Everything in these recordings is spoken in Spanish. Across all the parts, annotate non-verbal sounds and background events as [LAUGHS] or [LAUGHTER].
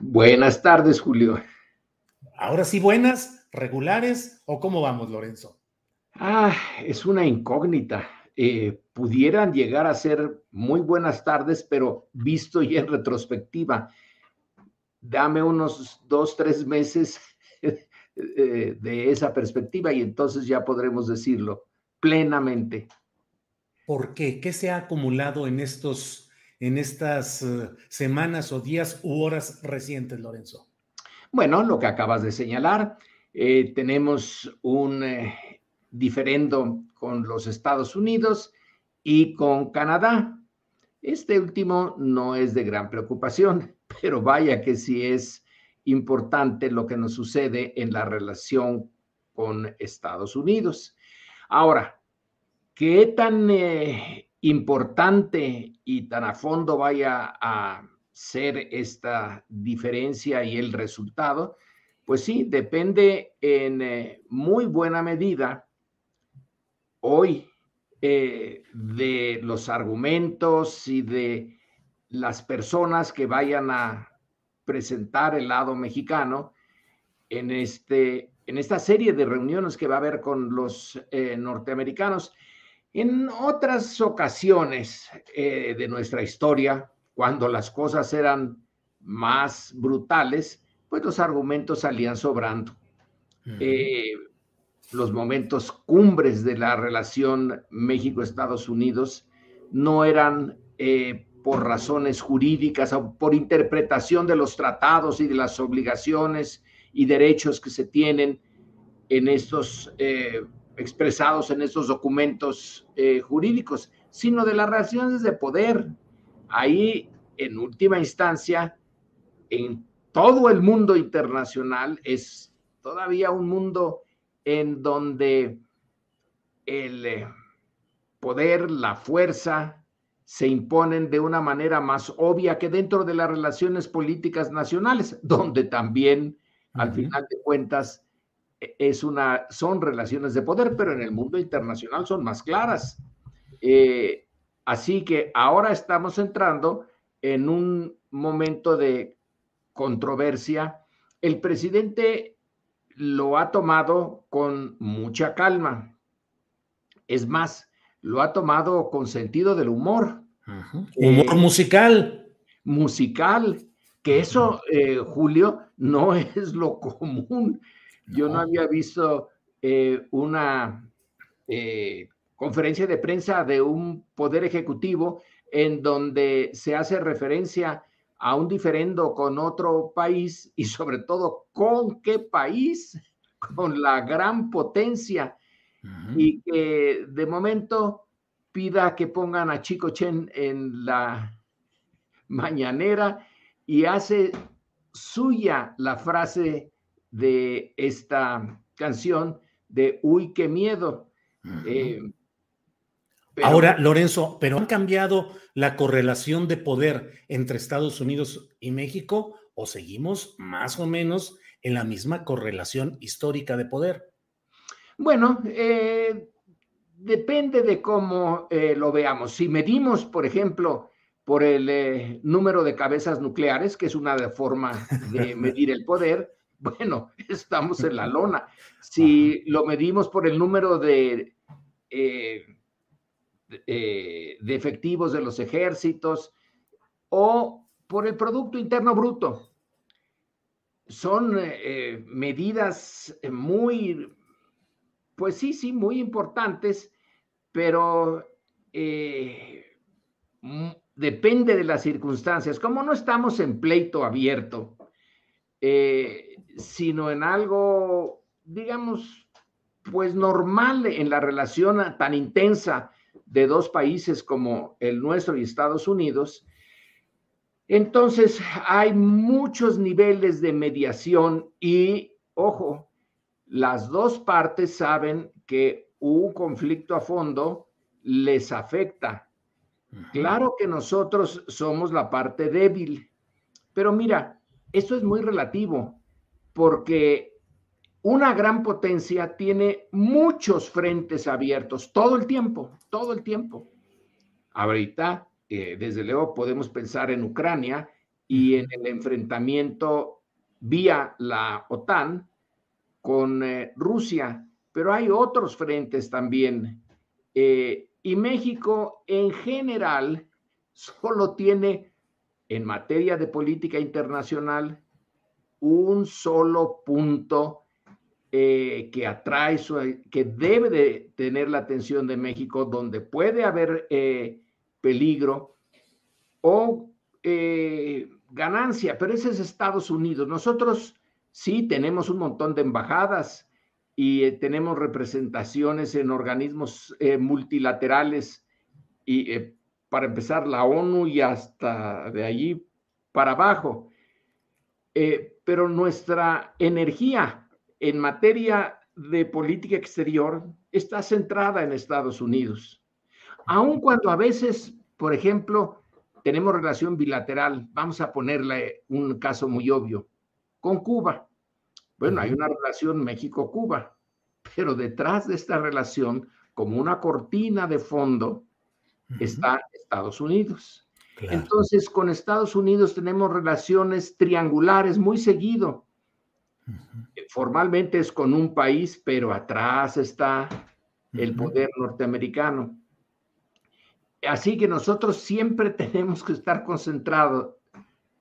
Buenas tardes, Julio. Ahora sí, buenas, regulares o cómo vamos, Lorenzo? Ah, es una incógnita. Eh, pudieran llegar a ser muy buenas tardes, pero visto ya en retrospectiva, dame unos dos, tres meses [LAUGHS] eh, de esa perspectiva y entonces ya podremos decirlo plenamente. ¿Por qué? ¿Qué se ha acumulado en estos en estas uh, semanas o días u horas recientes, Lorenzo? Bueno, lo que acabas de señalar, eh, tenemos un eh, diferendo con los Estados Unidos y con Canadá. Este último no es de gran preocupación, [LAUGHS] pero vaya que sí es importante lo que nos sucede en la relación con Estados Unidos. Ahora, ¿qué tan eh, importante y tan a fondo vaya a ser esta diferencia y el resultado, pues sí, depende en eh, muy buena medida hoy eh, de los argumentos y de las personas que vayan a presentar el lado mexicano en, este, en esta serie de reuniones que va a haber con los eh, norteamericanos. En otras ocasiones eh, de nuestra historia, cuando las cosas eran más brutales, pues los argumentos salían sobrando. Eh, los momentos cumbres de la relación México-Estados Unidos no eran eh, por razones jurídicas o por interpretación de los tratados y de las obligaciones y derechos que se tienen en estos expresados en estos documentos eh, jurídicos, sino de las relaciones de poder. Ahí, en última instancia, en todo el mundo internacional, es todavía un mundo en donde el eh, poder, la fuerza, se imponen de una manera más obvia que dentro de las relaciones políticas nacionales, donde también, al final de cuentas, es una, son relaciones de poder, pero en el mundo internacional son más claras. Eh, así que ahora estamos entrando en un momento de controversia. El presidente lo ha tomado con mucha calma. Es más, lo ha tomado con sentido del humor. Humor eh, musical. Musical, que eso, eh, Julio, no [LAUGHS] es lo común. Yo no había visto eh, una eh, conferencia de prensa de un poder ejecutivo en donde se hace referencia a un diferendo con otro país y sobre todo con qué país, con la gran potencia. Y que de momento pida que pongan a Chico Chen en la mañanera y hace suya la frase de esta canción de Uy, qué miedo. Eh, Ahora, Lorenzo, ¿pero han cambiado la correlación de poder entre Estados Unidos y México o seguimos más o menos en la misma correlación histórica de poder? Bueno, eh, depende de cómo eh, lo veamos. Si medimos, por ejemplo, por el eh, número de cabezas nucleares, que es una forma de [LAUGHS] medir el poder, [LAUGHS] bueno, estamos en la lona. Si lo medimos por el número de, eh, de efectivos de los ejércitos o por el Producto Interno Bruto, son medidas muy, pues sí, sí, muy importantes, pero depende de las circunstancias. Como no estamos en pleito abierto, eh, sino en algo, digamos, pues normal en la relación tan intensa de dos países como el nuestro y Estados Unidos, entonces hay muchos niveles de mediación y, ojo, las dos partes saben que un conflicto a fondo les afecta. Claro que nosotros somos la parte débil, pero mira, esto es muy relativo, porque una gran potencia tiene muchos frentes abiertos todo el tiempo, todo el tiempo. Ahorita, eh, desde luego, podemos pensar en Ucrania y en el enfrentamiento vía la OTAN con eh, Rusia, pero hay otros frentes también. Eh, y México en general solo tiene en materia de política internacional un solo punto eh, que atrae, que debe de tener la atención de México, donde puede haber eh, peligro o eh, ganancia, pero ese es Estados Unidos. Nosotros sí tenemos un montón de embajadas y tenemos representaciones en organismos multilaterales y para empezar la ONU y hasta de allí para abajo. Pero nuestra energía en materia de política exterior está centrada en Estados Unidos. Aun cuando a veces, por ejemplo, tenemos relación bilateral, vamos a ponerle un caso muy obvio, con Cuba. Bueno, hay una relación México-Cuba, pero detrás de esta relación, como una cortina de fondo, está Estados Unidos. Entonces, con Estados Unidos tenemos relaciones triangulares muy seguido. Formalmente es con un país, pero atrás está el poder norteamericano. Así que nosotros siempre [LAUGHS] tenemos que estar concentrados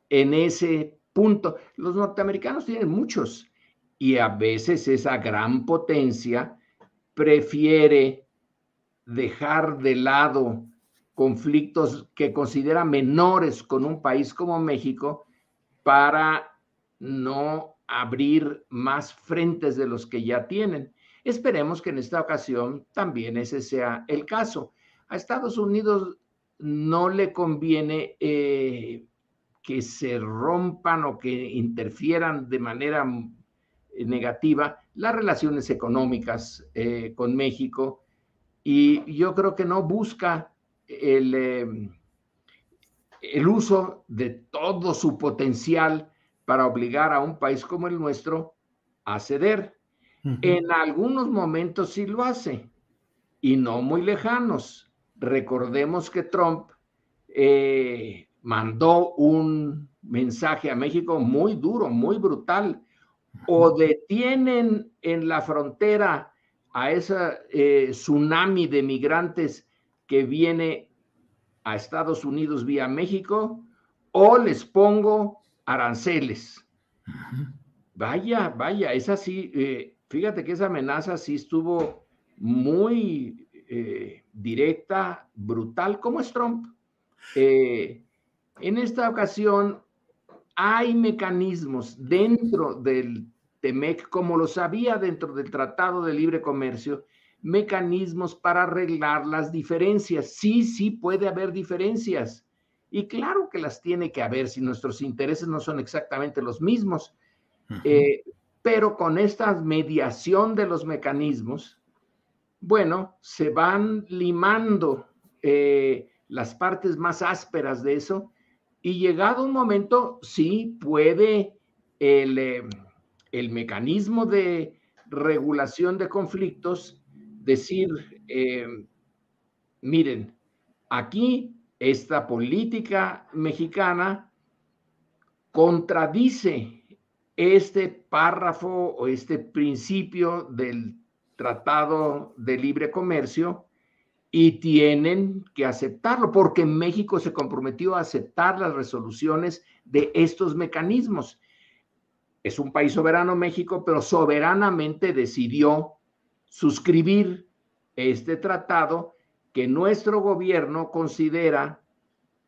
en ese punto. Los norteamericanos tienen muchos, y a veces esa gran potencia prefiere dejar de lado conflictos que considera menores con un país como México para no abrir más frentes de los que ya tienen. Esperemos que en esta ocasión también ese sea el caso. A Estados Unidos no le conviene eh, que se rompan o que interfieran de manera negativa las relaciones económicas eh, con México y yo creo que no busca el, em, el uso de todo su potencial para obligar a un país como el nuestro a ceder. En algunos momentos sí lo hace y no muy lejanos. Recordemos que Trump eh, mandó un mensaje a México muy duro, muy brutal, o detienen en la frontera a ese eh, tsunami de migrantes que viene a Estados Unidos vía México, o les pongo aranceles. Vaya, vaya, es así. Eh, fíjate que esa amenaza sí estuvo muy eh, directa, brutal, como es Trump. en esta ocasión hay mecanismos dentro del TEMEC, como lo sabía dentro del Tratado de Libre Comercio, mecanismos para arreglar las diferencias. Sí, sí puede haber diferencias. Y claro que las tiene que haber si nuestros intereses no son exactamente los mismos. Eh, pero con esta mediación de los mecanismos, bueno, se van limando eh, las partes más ásperas de eso y llegado un momento, sí puede el, eh, el mecanismo de regulación de conflictos decir, eh, miren, aquí esta política mexicana contradice este párrafo o este principio del Tratado de Libre Comercio y tienen que aceptarlo porque México se comprometió a aceptar las resoluciones de estos mecanismos. Es un país soberano México, pero soberanamente decidió suscribir este tratado que nuestro gobierno considera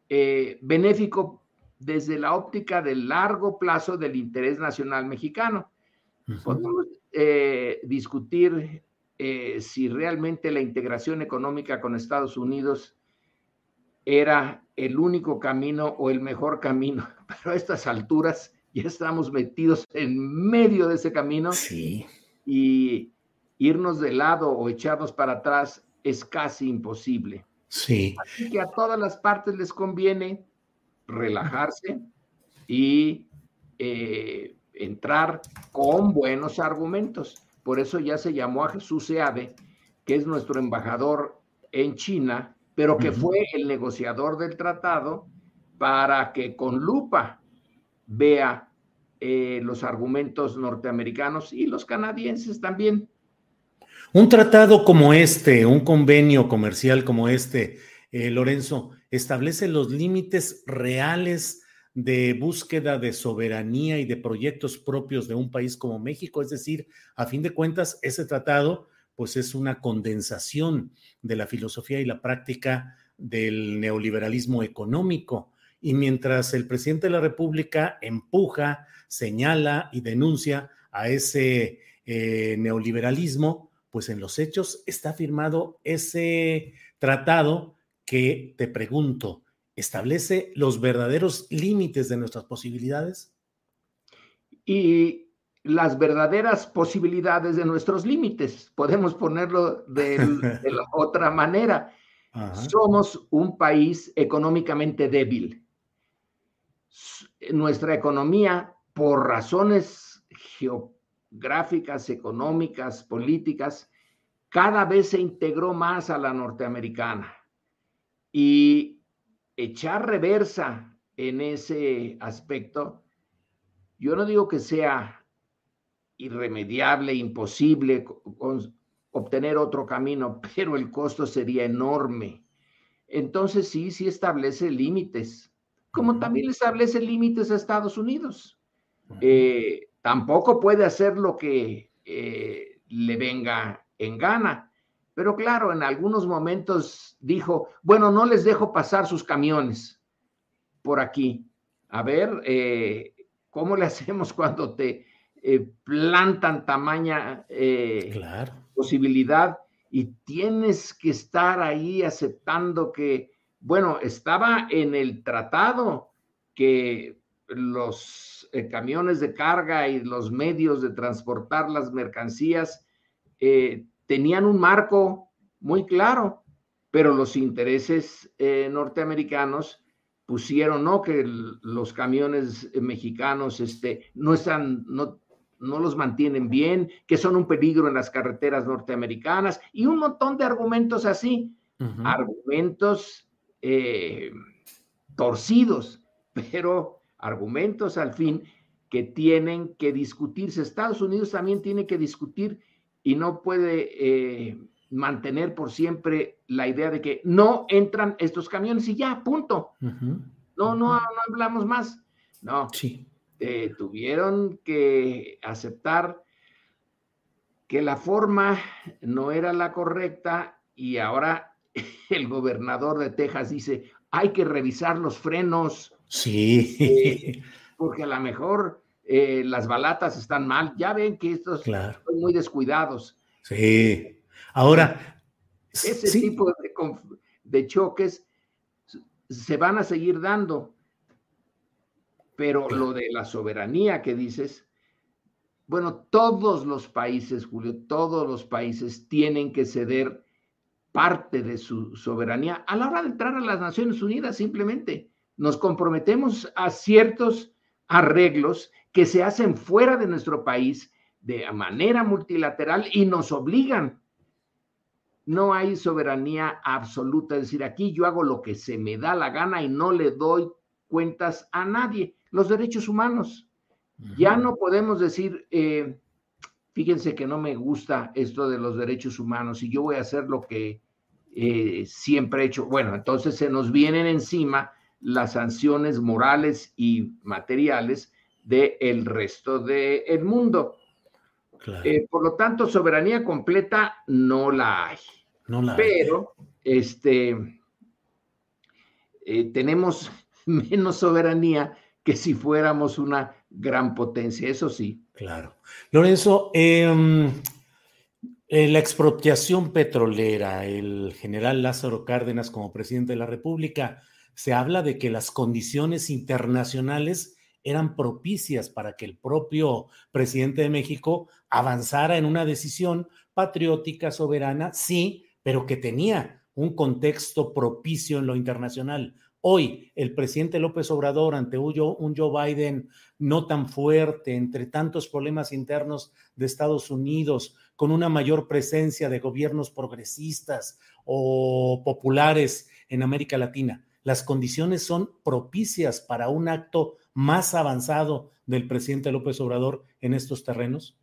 eh, benéfico desde la óptica del largo plazo del interés nacional mexicano. Podemos eh, discutir eh, si realmente la integración económica con Estados Unidos era el único camino o el mejor camino, [LAUGHS] pero a estas alturas ya estamos metidos en medio de ese camino sí. y irnos de lado o echarnos para atrás es casi imposible. Sí. Así que a todas las partes les conviene relajarse y eh, entrar con buenos argumentos. Por eso ya se llamó a Jesús Seade, que es nuestro embajador en China, pero que fue el negociador del tratado para que con lupa vea eh, los argumentos norteamericanos y los canadienses también. Un tratado como este, un convenio comercial como este, eh, Lorenzo, establece los límites reales de búsqueda de soberanía y de proyectos propios de un país como México. Es decir, a fin de cuentas, ese tratado pues es una condensación de la filosofía y la práctica del neoliberalismo económico. Y mientras el presidente de la República empuja, señala y denuncia a ese eh, neoliberalismo, pues en los hechos está firmado ese tratado que te pregunto, ¿establece los verdaderos límites de nuestras posibilidades? Y las verdaderas posibilidades de nuestros límites, podemos ponerlo [LAUGHS] de, la otra manera. Somos un país económicamente débil. Nuestra economía, por razones geopolíticas, gráficas, económicas, políticas, cada vez se integró más a la norteamericana. Y echar reversa en ese aspecto, yo no digo que sea irremediable, imposible obtener otro camino, [LAUGHS] pero el costo sería enorme. Entonces sí, sí establece límites, como también establece límites a Estados Unidos. Tampoco puede hacer lo que eh, le venga en gana. Pero claro, en algunos momentos dijo, bueno, no les dejo pasar sus camiones por aquí. A ver, eh, ¿cómo le [LAUGHS] hacemos cuando te eh, plantan tamaña posibilidad y tienes que estar ahí aceptando que, bueno, estaba en el tratado que los eh, camiones de carga y los medios de transportar las mercancías eh, tenían un marco muy claro, pero los intereses eh, norteamericanos pusieron, ¿no? Que los camiones mexicanos este, no están, no, no los mantienen bien, que son un peligro en las carreteras norteamericanas y un montón de argumentos así, argumentos torcidos, pero argumentos al fin que tienen que discutirse. Estados Unidos también tiene que discutir y no puede eh, mantener por siempre la idea de que no entran estos camiones y ya, punto. No, no, no hablamos más. No, sí. Eh, tuvieron que aceptar que la forma no era la correcta y ahora [LAUGHS] el gobernador de Texas dice, hay que revisar los frenos Sí. Eh, porque a lo mejor eh, las balatas están mal. Ya ven que estos son muy descuidados. Sí. Ahora. Ese tipo de, choques se van a seguir dando. Pero lo de la soberanía que dices, bueno, todos los países, Julio, todos los países tienen que ceder parte de su soberanía a la hora de entrar a las Naciones Unidas, simplemente nos comprometemos a ciertos arreglos que se hacen fuera de nuestro país de manera multilateral y nos obligan no hay soberanía absoluta, es decir, aquí yo hago lo que se me da la gana y no le doy cuentas a nadie. Los derechos humanos. Ya no podemos decir, eh, fíjense que no me gusta esto de los derechos humanos y yo voy a hacer lo que eh, siempre he hecho. Bueno, entonces se nos vienen encima las sanciones morales y materiales del resto del mundo. Eh, por lo tanto, soberanía completa no la hay. No la Pero, este, tenemos [LAUGHS] menos soberanía que si fuéramos una gran potencia, eso sí. Claro. Lorenzo, em, eh, la expropiación petrolera, el general Lázaro Cárdenas como presidente de la República, se habla de que las condiciones internacionales eran propicias para que el propio presidente de México avanzara en una decisión patriótica, soberana, sí, pero que tenía un contexto propicio en lo internacional. Hoy, el presidente López Obrador, ante un Joe Biden no tan fuerte, entre tantos problemas internos de Estados Unidos, con una mayor presencia de gobiernos progresistas o populares en América Latina, las condiciones son propicias para un acto más avanzado del presidente López Obrador en estos terrenos?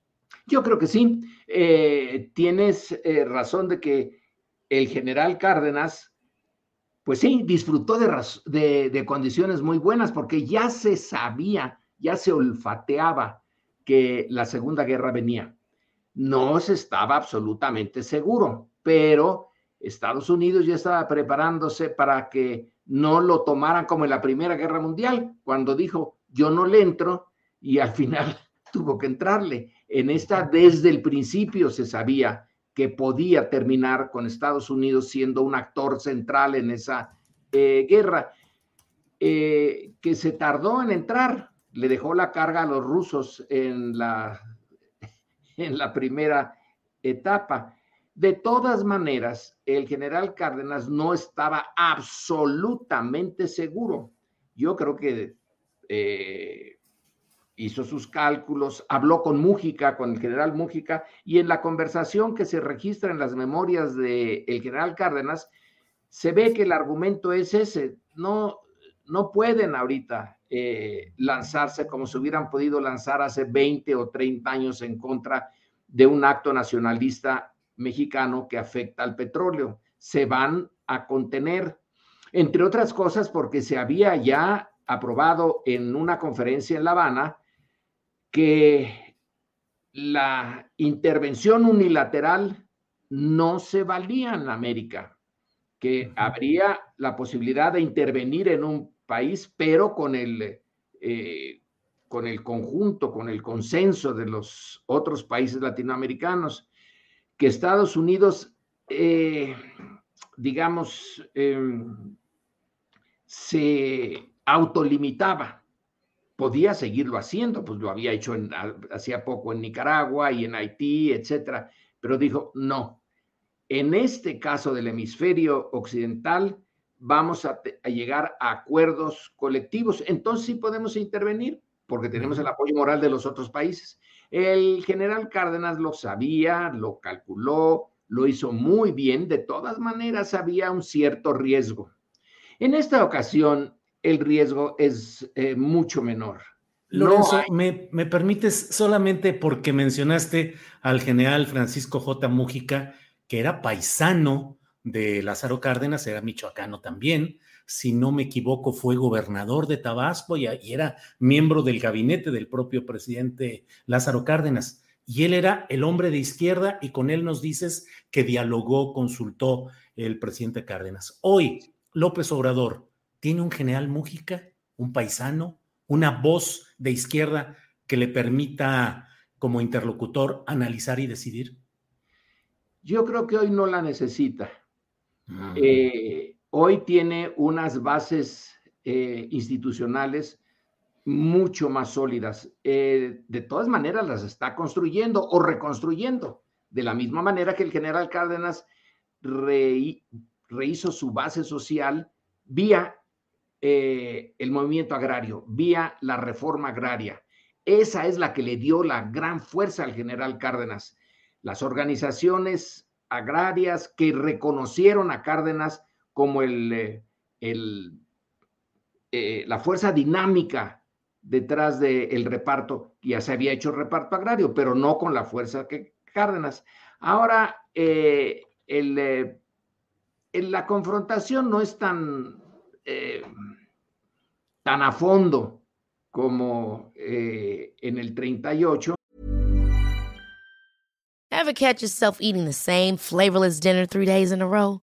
Yo creo que sí. Eh, tienes eh, razón de que el general Cárdenas pues sí, disfrutó de, condiciones muy buenas porque ya se sabía, ya se olfateaba que la Segunda Guerra venía. No se estaba absolutamente seguro, pero Estados Unidos ya estaba preparándose para que no lo tomaran como en la Primera Guerra Mundial, cuando dijo, yo no le entro y al final [LAUGHS] tuvo que entrarle. En esta, desde el principio se sabía que podía terminar con Estados Unidos siendo un actor central en esa eh, guerra, eh, que se tardó en entrar, le dejó la carga a los rusos en la, [LAUGHS] en la primera etapa. De todas maneras, el general Cárdenas no estaba absolutamente seguro. Yo creo que eh, hizo sus cálculos, habló con Mújica, con el general Mújica, y en la conversación que se registra en las memorias del general Cárdenas, se ve que el argumento es ese, no, no pueden ahorita eh, lanzarse como se hubieran podido lanzar hace 20 o 30 años en contra de un acto nacionalista mexicano que afecta al petróleo. Se van a contener, entre otras cosas porque se había ya aprobado en una conferencia en La Habana que la intervención unilateral no se valía en América, que habría la posibilidad de intervenir en un país, pero con el, eh, con el conjunto, con el consenso de los otros países latinoamericanos, que Estados Unidos, eh, digamos, em, se autolimitaba podía seguirlo haciendo, pues lo había hecho hacía poco en Nicaragua y en Haití, etcétera, pero dijo, no, en este caso del hemisferio occidental vamos a, llegar a acuerdos colectivos, entonces sí podemos intervenir porque tenemos el apoyo moral de los otros países. El general Cárdenas lo sabía, lo calculó, lo hizo muy bien, de todas maneras había un cierto riesgo. En esta ocasión, el riesgo es eh, mucho menor. Lorenzo, me, me, permites solamente porque mencionaste al general Francisco J. Mújica, que era paisano de Lázaro Cárdenas, era michoacano también, si no me equivoco, fue gobernador de Tabasco y, y era miembro del gabinete del propio presidente Lázaro Cárdenas. Y él era el hombre de izquierda y con él nos dices que dialogó, consultó el presidente Cárdenas. Hoy, López Obrador, ¿Tiene un general Mújica, un paisano, una voz de izquierda que le permita como interlocutor analizar y decidir? Yo creo que hoy no la necesita. Mm. Eh, hoy tiene unas bases eh, institucionales mucho más sólidas. Eh, de todas maneras, las está construyendo o reconstruyendo, de la misma manera que el general Cárdenas rehizo su base social vía eh, el movimiento agrario, vía la reforma agraria. Esa es la que le dio la gran fuerza al general Cárdenas. Las organizaciones agrarias que reconocieron a Cárdenas como el, eh, el eh, la fuerza dinámica detrás del reparto. Ya se había hecho reparto agrario, pero no con la fuerza que Cárdenas. Ahora, eh, el, la confrontación no es tan, tan a fondo como en el 38. Ever catch yourself eating the same flavorless dinner three days in a row?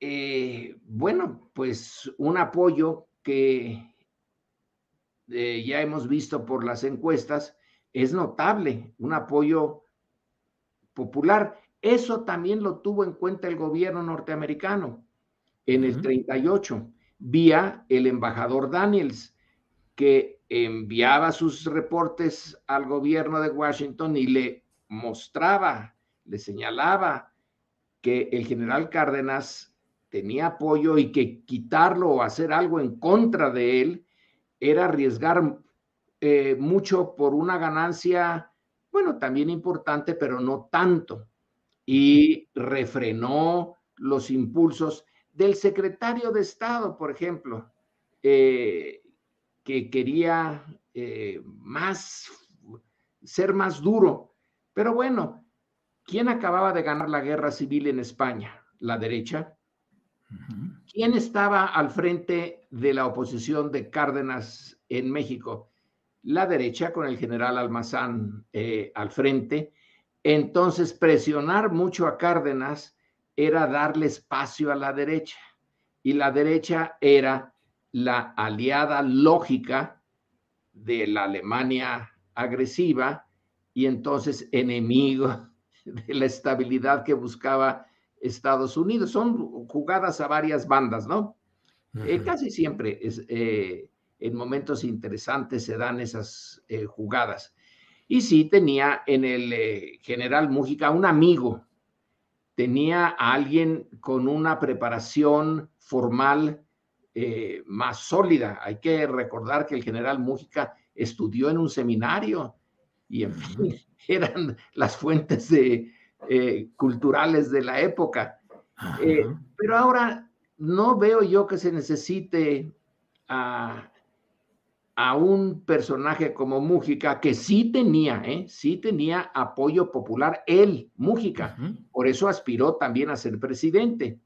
Eh, bueno, pues un apoyo que eh, ya hemos visto por las encuestas es notable, un apoyo popular. Eso también lo tuvo en cuenta el gobierno norteamericano en el 38, vía el embajador Daniels, que enviaba sus reportes al gobierno de Washington y le mostraba, le señalaba que el general Cárdenas tenía apoyo y que quitarlo o hacer algo en contra de él era arriesgar eh, mucho por una ganancia, bueno, también importante, pero no tanto. Y refrenó los impulsos del secretario de Estado, por ejemplo, eh, que quería eh, más, ser más duro. Pero bueno, ¿quién acababa de ganar la guerra civil en España? La derecha. ¿Quién estaba al frente de la oposición de Cárdenas en México? La derecha con el general Almazán eh, al frente. Entonces, presionar mucho a Cárdenas era darle espacio a la derecha. Y la derecha era la aliada lógica de la Alemania agresiva y entonces enemigo [LAUGHS] de la estabilidad que buscaba Estados Unidos. Son jugadas a varias bandas, ¿no? Eh, casi siempre es, eh, en momentos interesantes se dan esas eh, jugadas. Y sí tenía en el general Mújica un amigo, tenía a alguien con una preparación formal más sólida. Hay que recordar que el general Mújica estudió en un seminario y en fin, [LAUGHS] eran las fuentes de, eh, culturales de la época. Eh, pero ahora no veo yo que se necesite a, a un personaje como Mújica, que sí tenía, ¿eh? sí tenía apoyo popular, él, Mújica. Por eso aspiró también a ser presidente.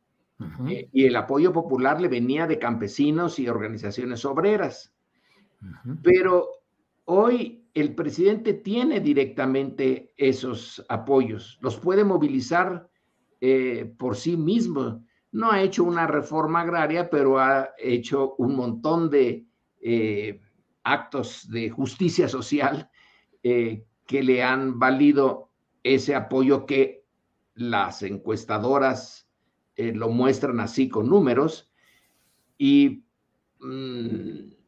y el apoyo popular le venía de campesinos y organizaciones obreras. Pero hoy el presidente tiene directamente esos apoyos, los puede movilizar eh, por sí mismo. No ha hecho una reforma agraria, pero ha hecho un montón de eh, actos de justicia social eh, que le han valido ese apoyo que las encuestadoras lo muestran así con números. Y mm,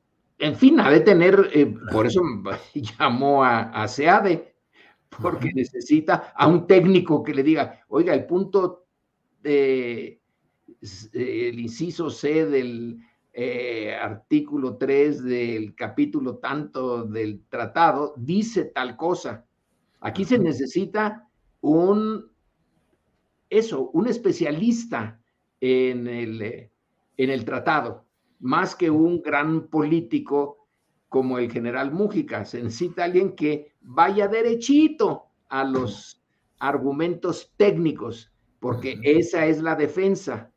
en fin, ha de tener, eh, por eso [LAUGHS] llamó a, SEADE, porque necesita a un técnico que le diga, oiga, el punto de, el inciso C del eh, artículo 3 del capítulo tanto del tratado dice tal cosa. Aquí se necesita un, eso, un especialista en el, en el tratado más que un gran político como el general Mújica. Se necesita alguien que vaya derechito a los argumentos técnicos, porque esa es la defensa.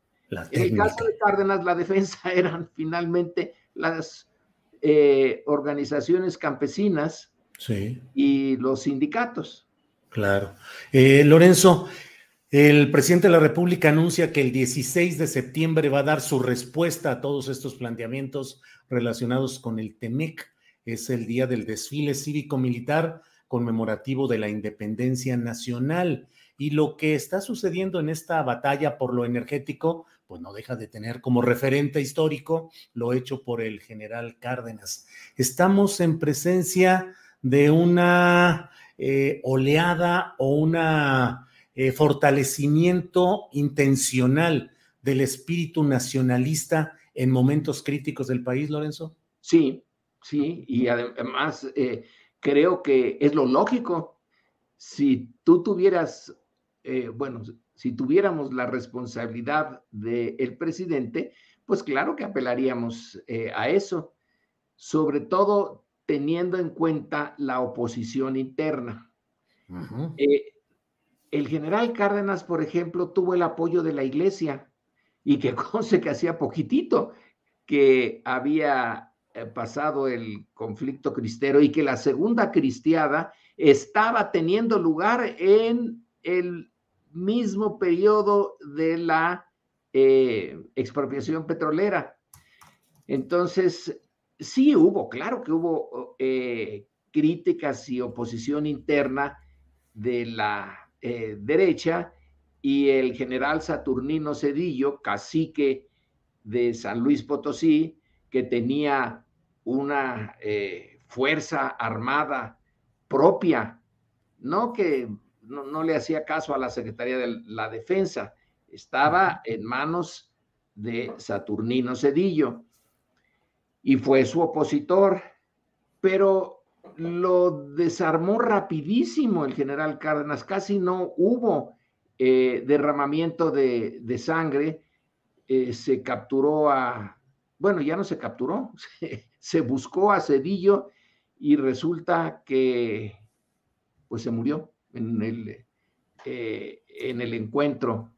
en el caso de Cárdenas, la defensa [LAUGHS] eran finalmente las eh, organizaciones campesinas y los sindicatos. Claro. Eh, Lorenzo, el presidente de la República anuncia que el 16 de septiembre va a dar su respuesta a todos estos planteamientos relacionados con el TEMEC. Es el día del desfile cívico-militar conmemorativo de la independencia nacional. Y lo que está sucediendo en esta batalla por lo energético, pues no deja de tener como referente histórico lo hecho por el general Cárdenas. Estamos en presencia de una eh, oleada o una eh, fortalecimiento intencional del espíritu nacionalista en momentos críticos del país, Lorenzo? Sí, sí, y además eh, creo que es lo lógico. Si tú tuvieras, eh, bueno, si tuviéramos la responsabilidad del presidente, pues claro que apelaríamos a eso, sobre todo teniendo en cuenta la oposición interna el general Cárdenas, por ejemplo, tuvo el apoyo de la iglesia y que [LAUGHS] conste que hacía poquitito que había eh, pasado el conflicto cristero y que la segunda cristiada estaba teniendo lugar en el mismo periodo de la eh, expropiación petrolera. Entonces, sí hubo, claro que hubo eh, críticas y oposición interna de la eh, derecha y el general Saturnino Cedillo, cacique de San Luis Potosí, que tenía una eh, fuerza armada propia, no que no, le hacía caso a la Secretaría de la Defensa, estaba en manos de Saturnino Cedillo y fue su opositor, pero lo desarmó rapidísimo el general Cárdenas, casi no hubo eh, derramamiento de, sangre, eh, se capturó a, bueno, ya no se capturó, [LAUGHS] se, buscó a Cedillo y resulta que pues se murió en el, eh, en el encuentro,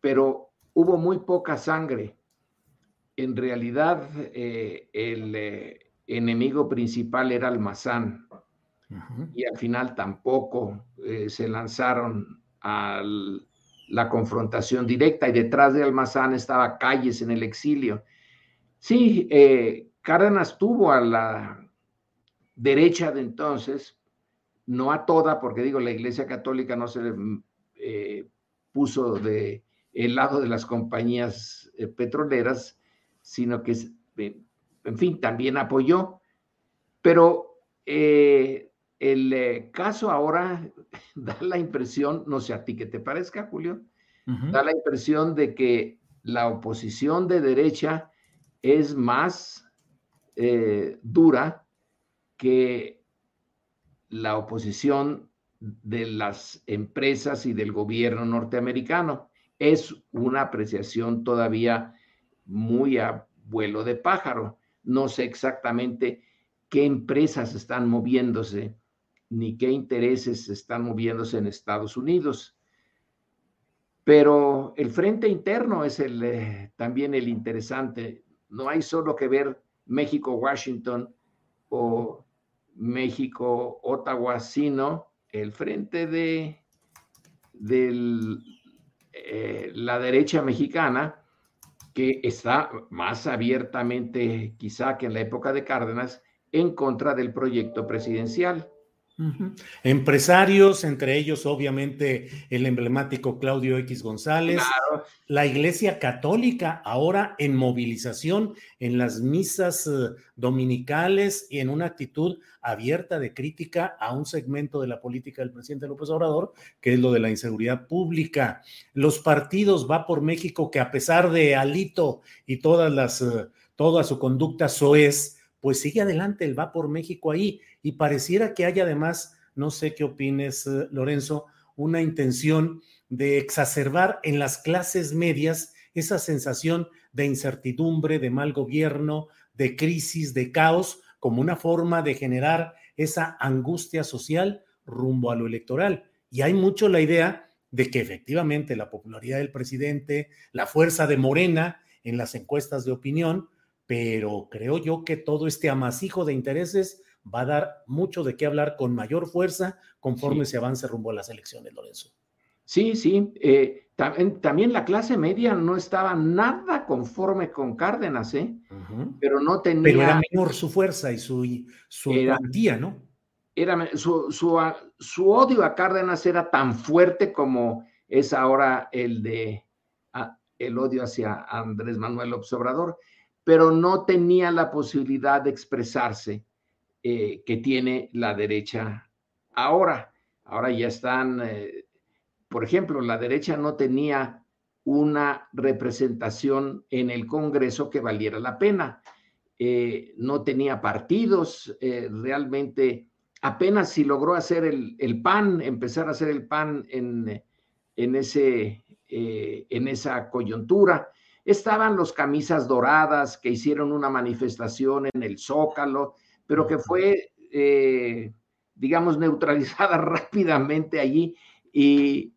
pero hubo muy poca sangre. En realidad, el enemigo principal era Almazán. Y al final tampoco eh, se lanzaron a la confrontación directa y detrás de Almazán estaba Calles en el exilio. Sí, eh, Cárdenas tuvo a la derecha de entonces, no a toda, porque digo, la Iglesia Católica no se eh, puso de el lado de las compañías petroleras, sino que en fin, también apoyó. Pero eh, el eh, caso ahora [LAUGHS] da la impresión, no sé a ti qué te parezca, Julio, da la impresión de que la oposición de derecha es más eh, dura que la oposición de las empresas y del gobierno norteamericano. Es una apreciación todavía muy a vuelo de pájaro. No sé exactamente qué empresas están moviéndose ni qué intereses están moviéndose en Estados Unidos. Pero el frente interno es el, eh, también el interesante. No hay solo que ver México-Washington o México-Ottawa, sino el frente de, eh, la derecha mexicana que está más abiertamente, quizá que en la época de Cárdenas, en contra del proyecto presidencial. Empresarios, entre ellos obviamente el emblemático Claudio X González, la Iglesia Católica ahora en movilización en las misas eh, dominicales y en una actitud abierta de crítica a un segmento de la política del presidente López Obrador, que es lo de la inseguridad pública. Los partidos va por México que a pesar de Alito y todas las eh, toda su conducta soez, pues sigue adelante el va por México ahí y pareciera que hay además, no sé qué opines, eh, Lorenzo, una intención de exacerbar en las clases medias esa sensación de incertidumbre, de mal gobierno, de crisis, de caos, como una forma de generar esa angustia social rumbo a lo electoral. Y hay mucho la idea de que efectivamente la popularidad del presidente, la fuerza de Morena en las encuestas de opinión, pero creo yo que todo este amasijo de intereses va a dar mucho de qué hablar con mayor fuerza conforme se avance rumbo a las elecciones, Lorenzo. Sí, sí. Eh, también, la clase media no estaba nada conforme con Cárdenas, ¿eh? Pero no tenía. Pero era menor su fuerza y su, su ¿no? Era, su, su, odio a Cárdenas era tan fuerte como es ahora el de el odio hacia Andrés Manuel Obrador, pero no tenía la posibilidad de expresarse eh, que tiene la derecha ahora. Ahora ya están. Eh, por ejemplo, la derecha no tenía una representación en el Congreso que valiera la pena. Eh, no tenía partidos, realmente apenas si logró hacer el, PAN, empezar a hacer el PAN en, en, ese, en esa coyuntura. Estaban los camisas doradas que hicieron una manifestación en el Zócalo, pero que fue, digamos, neutralizada [LAUGHS] rápidamente allí y,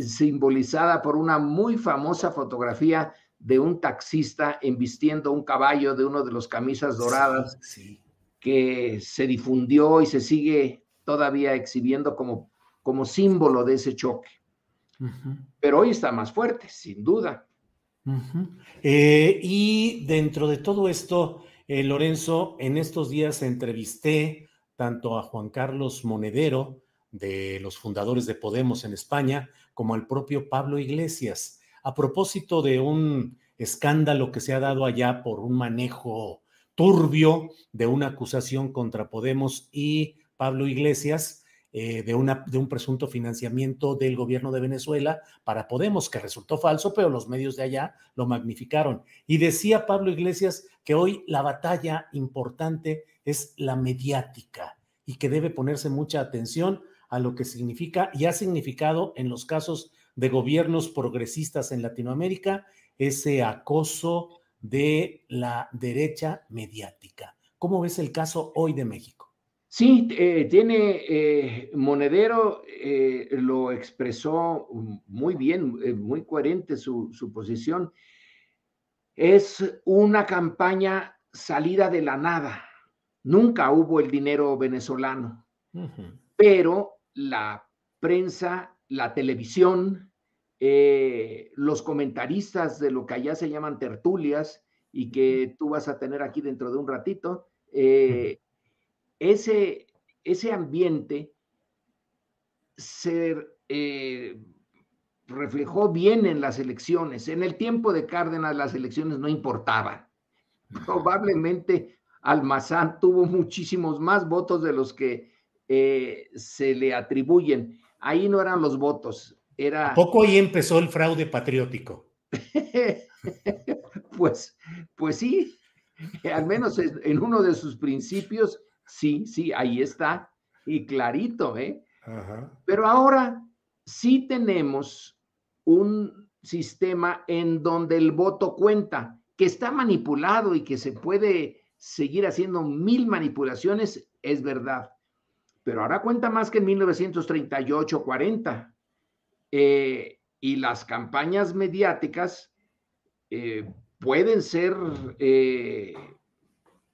simbolizada por una muy famosa fotografía de un taxista embistiendo un caballo de uno de los camisas doradas que se difundió y se sigue todavía exhibiendo como, como símbolo de ese choque. Pero hoy está más fuerte, sin duda. Eh, y dentro de todo esto, eh, Lorenzo, en estos días entrevisté tanto a Juan Carlos Monedero, de los fundadores de Podemos en España, como al propio Pablo Iglesias, a propósito de un escándalo que se ha dado allá por un manejo turbio de una acusación contra Podemos y Pablo Iglesias eh, de, de un presunto financiamiento del gobierno de Venezuela para Podemos, que resultó falso, pero los medios de allá lo magnificaron. Y decía Pablo Iglesias que hoy la batalla importante es la mediática y que debe ponerse mucha atención a lo que significa y ha significado en los casos de gobiernos progresistas en Latinoamérica ese acoso de la derecha mediática. ¿Cómo ves el caso hoy de México? Sí, eh, tiene eh, Monedero, eh, lo expresó muy bien, muy coherente su, posición. Es una campaña salida de la nada. Nunca hubo el dinero venezolano, pero la prensa, la televisión, los comentaristas de lo que allá se llaman tertulias y que tú vas a tener aquí dentro de un ratito, eh, ese, ese ambiente se eh, reflejó bien en las elecciones. En el tiempo de Cárdenas las elecciones no importaban. Probablemente Almazán tuvo muchísimos más votos de los que eh, se le atribuyen. Ahí no eran los votos, era... poco ahí empezó el fraude patriótico? [LAUGHS] pues, pues sí, al menos en uno de sus principios, sí, sí, ahí está, y clarito, ¿eh? Pero ahora sí tenemos un sistema en donde el voto cuenta, que está manipulado y que se puede seguir haciendo mil manipulaciones, es verdad pero ahora cuenta más que en 1938-40. Eh, y las campañas mediáticas eh, pueden ser eh,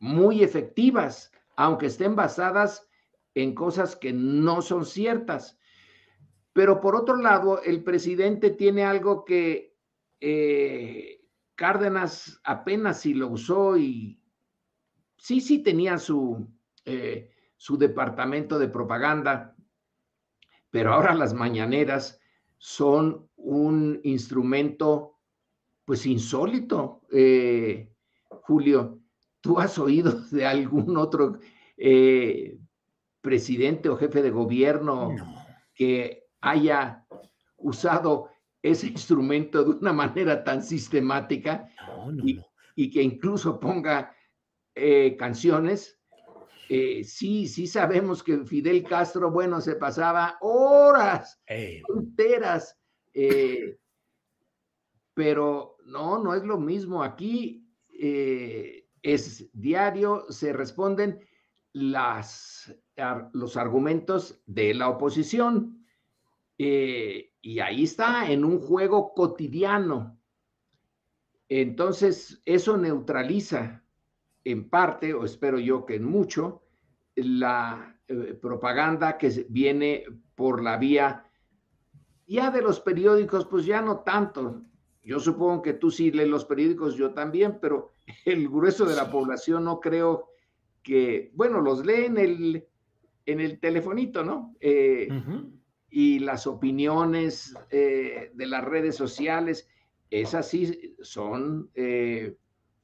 muy efectivas, aunque estén basadas en cosas que no son ciertas. Pero por otro lado, el presidente tiene algo que Cárdenas apenas si lo usó y sí, sí tenía su, su departamento de propaganda, pero ahora las mañaneras son un instrumento pues insólito. Eh, Julio, ¿tú has oído [LAUGHS] de algún otro eh, presidente o jefe de gobierno que haya usado ese [LAUGHS] instrumento de una manera tan sistemática y, que incluso ponga eh, canciones eh, sí, sí sabemos que Fidel Castro, bueno, se pasaba horas enteras, eh, pero no, no es lo mismo. Aquí eh, es diario, se responden los argumentos de la oposición. Eh, y ahí está, en un juego cotidiano. Entonces, eso neutraliza en parte, o espero yo que en mucho, la eh, propaganda que viene por la vía ya de los periódicos, pues ya no tanto. Yo supongo que tú sí lees los periódicos, yo también, pero [LAUGHS] el grueso de la población no creo que, bueno, los lee en el, en el telefonito, ¿no? Eh, y las opiniones eh, de las redes sociales, esas sí son eh,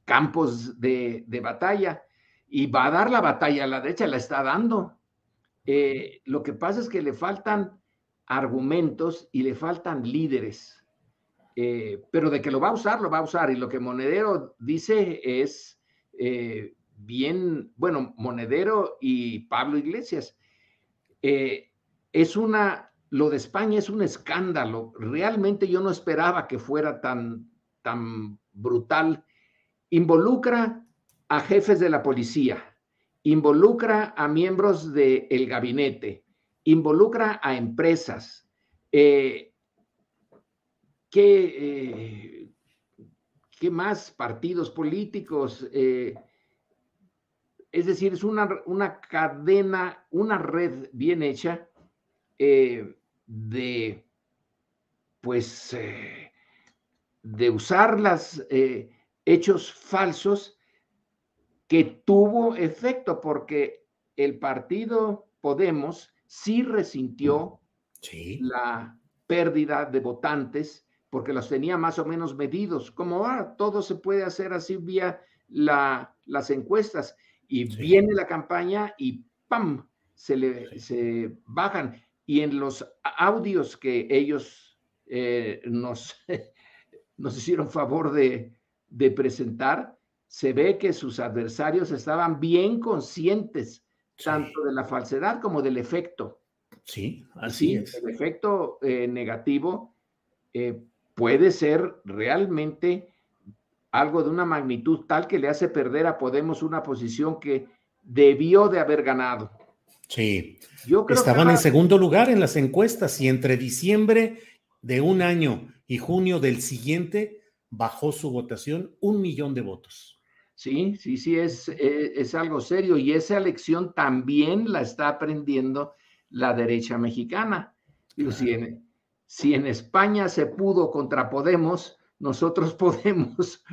campos de, de, batalla. Y va a dar la batalla a la derecha, la está dando. lo que pasa es que le faltan argumentos y le faltan líderes eh, pero de que lo va a usar, lo va a usar. Y lo que Monedero dice es eh, bien, bueno, Monedero y Pablo Iglesias. Eh, es una, lo de España es un escándalo. Realmente yo no esperaba que fuera tan, tan brutal. Involucra a jefes de la policía, involucra a miembros del gabinete, involucra a empresas. ¿Qué, eh, ¿qué más partidos políticos? Eh, es decir, es una, una, cadena, una red bien hecha eh, de, pues, de usar los hechos falsos que tuvo efecto, porque el partido Podemos sí resintió la pérdida de votantes porque los tenía más o menos medidos, como ah, todo se puede hacer así vía la, las encuestas, y viene la campaña y ¡pam! Se, le, se bajan. Y en los audios que ellos eh, nos, [LAUGHS] nos hicieron favor de, de presentar, se ve que sus adversarios estaban bien conscientes tanto de la falsedad como del efecto. Sí, así es. El efecto eh, negativo eh, puede ser realmente algo de una magnitud tal que le hace perder a Podemos una posición que debió de haber ganado. Sí, Yo estaban en segundo lugar en las encuestas y entre diciembre de un año y junio del siguiente bajó su votación un millón de votos. Sí, sí, sí, es, eh, es, algo serio y esa elección también la está aprendiendo la derecha mexicana. Claro. Si si en España se pudo contra Podemos, nosotros [LAUGHS] podemos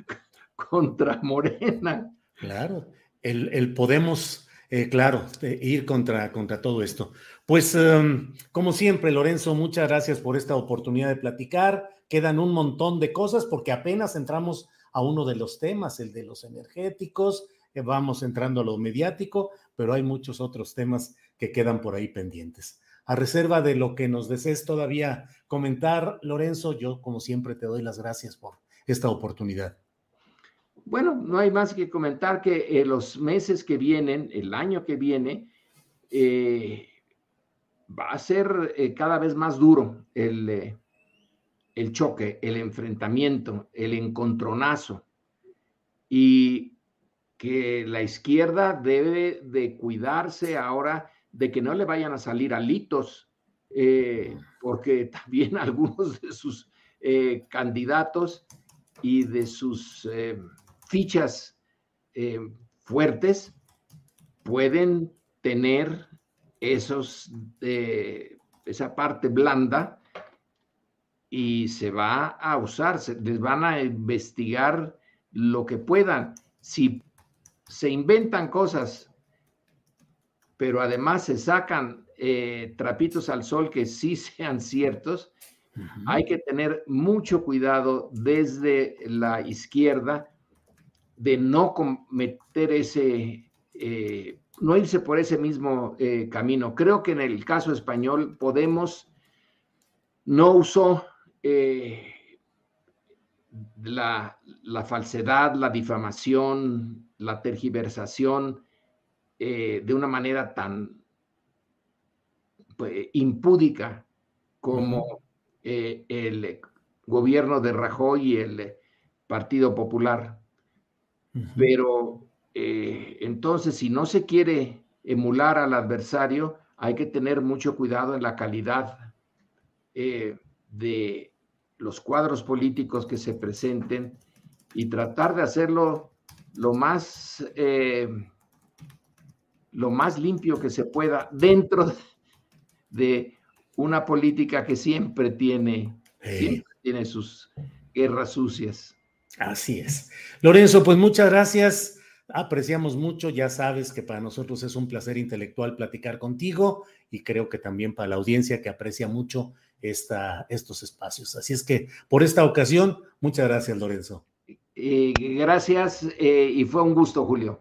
contra Morena. Claro, el, Podemos, eh, claro, ir contra, contra todo esto. Pues, em, como siempre, Lorenzo, muchas gracias por esta oportunidad de platicar. Quedan un montón de cosas porque apenas entramos a uno de los temas, el de los energéticos, vamos entrando a lo mediático, pero hay muchos otros temas que quedan por ahí pendientes. A reserva de lo que nos desees todavía comentar, Lorenzo, yo como siempre te doy las gracias por esta oportunidad. Bueno, no hay más que comentar que eh, los meses que vienen, el año que viene, eh, va a ser eh, cada vez más duro el, el choque, el enfrentamiento, el encontronazo. Y que la izquierda debe de cuidarse ahora de que no le vayan a salir alitos, eh, porque [LAUGHS] también algunos de sus eh, candidatos y de sus eh, fichas fuertes pueden tener esos, esa parte blanda y se va a usar, les van a investigar lo que puedan. Si se inventan cosas pero además se sacan eh, trapitos al sol que sí [LAUGHS] sean ciertos, hay que tener mucho cuidado desde la izquierda de no cometer ese, eh, no irse por ese mismo eh, camino. Creo que en el caso español Podemos no usó la, la falsedad, la difamación, la tergiversación, eh, de una manera tan pues, impúdica como eh, el gobierno de Rajoy y el Partido Popular. Pero eh, entonces, si no se quiere emular al adversario, hay que tener mucho cuidado en la calidad de los cuadros políticos que se presenten y tratar de hacerlo lo más, eh, lo más limpio que se pueda dentro de una política que siempre tiene, siempre tiene sus guerras sucias. Así es. Lorenzo, pues muchas gracias. Apreciamos mucho, ya sabes que para nosotros es un placer intelectual platicar contigo y creo que también para la audiencia que aprecia mucho esta, estos espacios. Así es que por esta ocasión, muchas gracias, Lorenzo. Eh, gracias eh, y fue un gusto, Julio.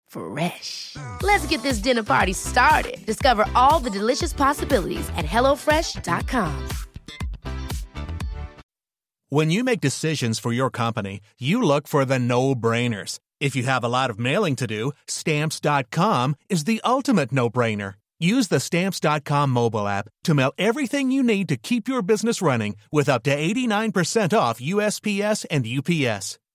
Fresh. Let's get this dinner party started. Discover all the delicious possibilities at hellofresh.com. When you make decisions for your company, you look for the no-brainers. If you have a lot of mailing to do, stamps.com is the ultimate no-brainer. Use the stamps.com mobile app to mail everything you need to keep your business running with up to 89% off USPS and UPS.